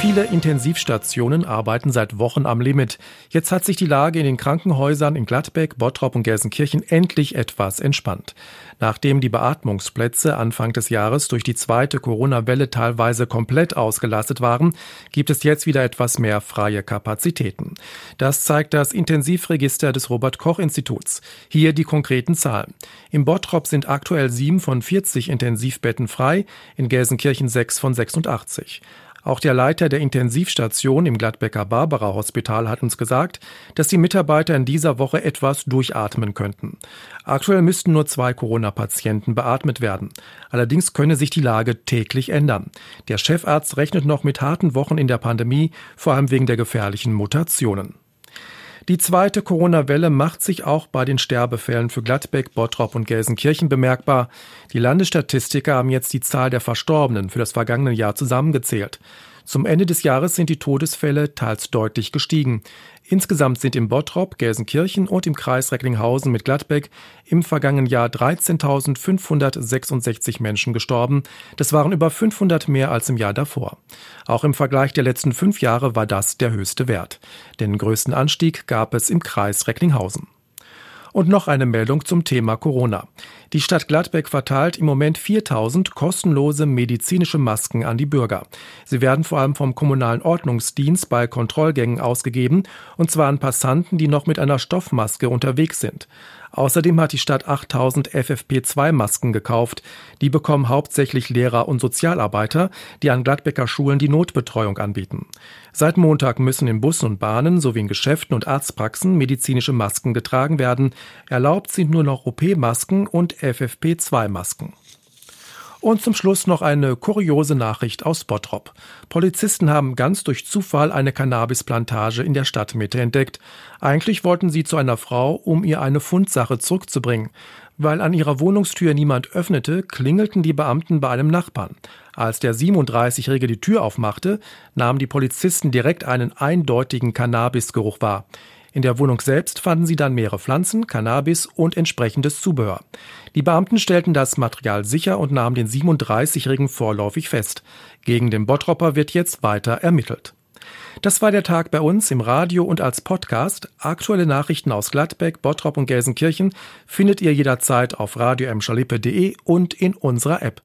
Viele Intensivstationen arbeiten seit Wochen am Limit. Jetzt hat sich die Lage in den Krankenhäusern in Gladbeck, Bottrop und Gelsenkirchen endlich etwas entspannt. Nachdem die Beatmungsplätze Anfang des Jahres durch die zweite Corona-Welle teilweise komplett ausgelastet waren, gibt es jetzt wieder etwas mehr freie Kapazitäten. Das zeigt das Intensivregister des Robert Koch Instituts. Hier die konkreten Zahlen. Im Bottrop sind aktuell sieben von 40 Intensivbetten frei, in Gelsenkirchen sechs von 86. Auch der Leiter der Intensivstation im Gladbecker Barbara Hospital hat uns gesagt, dass die Mitarbeiter in dieser Woche etwas durchatmen könnten. Aktuell müssten nur zwei Corona-Patienten beatmet werden. Allerdings könne sich die Lage täglich ändern. Der Chefarzt rechnet noch mit harten Wochen in der Pandemie, vor allem wegen der gefährlichen Mutationen. Die zweite Corona-Welle macht sich auch bei den Sterbefällen für Gladbeck, Bottrop und Gelsenkirchen bemerkbar. Die Landesstatistiker haben jetzt die Zahl der Verstorbenen für das vergangene Jahr zusammengezählt. Zum Ende des Jahres sind die Todesfälle teils deutlich gestiegen. Insgesamt sind im Bottrop, Gelsenkirchen und im Kreis Recklinghausen mit Gladbeck im vergangenen Jahr 13.566 Menschen gestorben. Das waren über 500 mehr als im Jahr davor. Auch im Vergleich der letzten fünf Jahre war das der höchste Wert. Den größten Anstieg gab es im Kreis Recklinghausen. Und noch eine Meldung zum Thema Corona. Die Stadt Gladbeck verteilt im Moment 4000 kostenlose medizinische Masken an die Bürger. Sie werden vor allem vom kommunalen Ordnungsdienst bei Kontrollgängen ausgegeben, und zwar an Passanten, die noch mit einer Stoffmaske unterwegs sind. Außerdem hat die Stadt 8000 FFP2-Masken gekauft. Die bekommen hauptsächlich Lehrer und Sozialarbeiter, die an Gladbecker Schulen die Notbetreuung anbieten. Seit Montag müssen in Bussen und Bahnen sowie in Geschäften und Arztpraxen medizinische Masken getragen werden. Erlaubt sind nur noch OP-Masken und FFP2-Masken. Und zum Schluss noch eine kuriose Nachricht aus Bottrop. Polizisten haben ganz durch Zufall eine Cannabisplantage in der Stadtmitte entdeckt. Eigentlich wollten sie zu einer Frau, um ihr eine Fundsache zurückzubringen. Weil an ihrer Wohnungstür niemand öffnete, klingelten die Beamten bei einem Nachbarn. Als der 37-Jährige die Tür aufmachte, nahmen die Polizisten direkt einen eindeutigen Cannabisgeruch wahr. In der Wohnung selbst fanden sie dann mehrere Pflanzen, Cannabis und entsprechendes Zubehör. Die Beamten stellten das Material sicher und nahmen den 37-Jährigen vorläufig fest. Gegen den Bottropper wird jetzt weiter ermittelt. Das war der Tag bei uns im Radio und als Podcast. Aktuelle Nachrichten aus Gladbeck, Bottrop und Gelsenkirchen findet ihr jederzeit auf radio und in unserer App.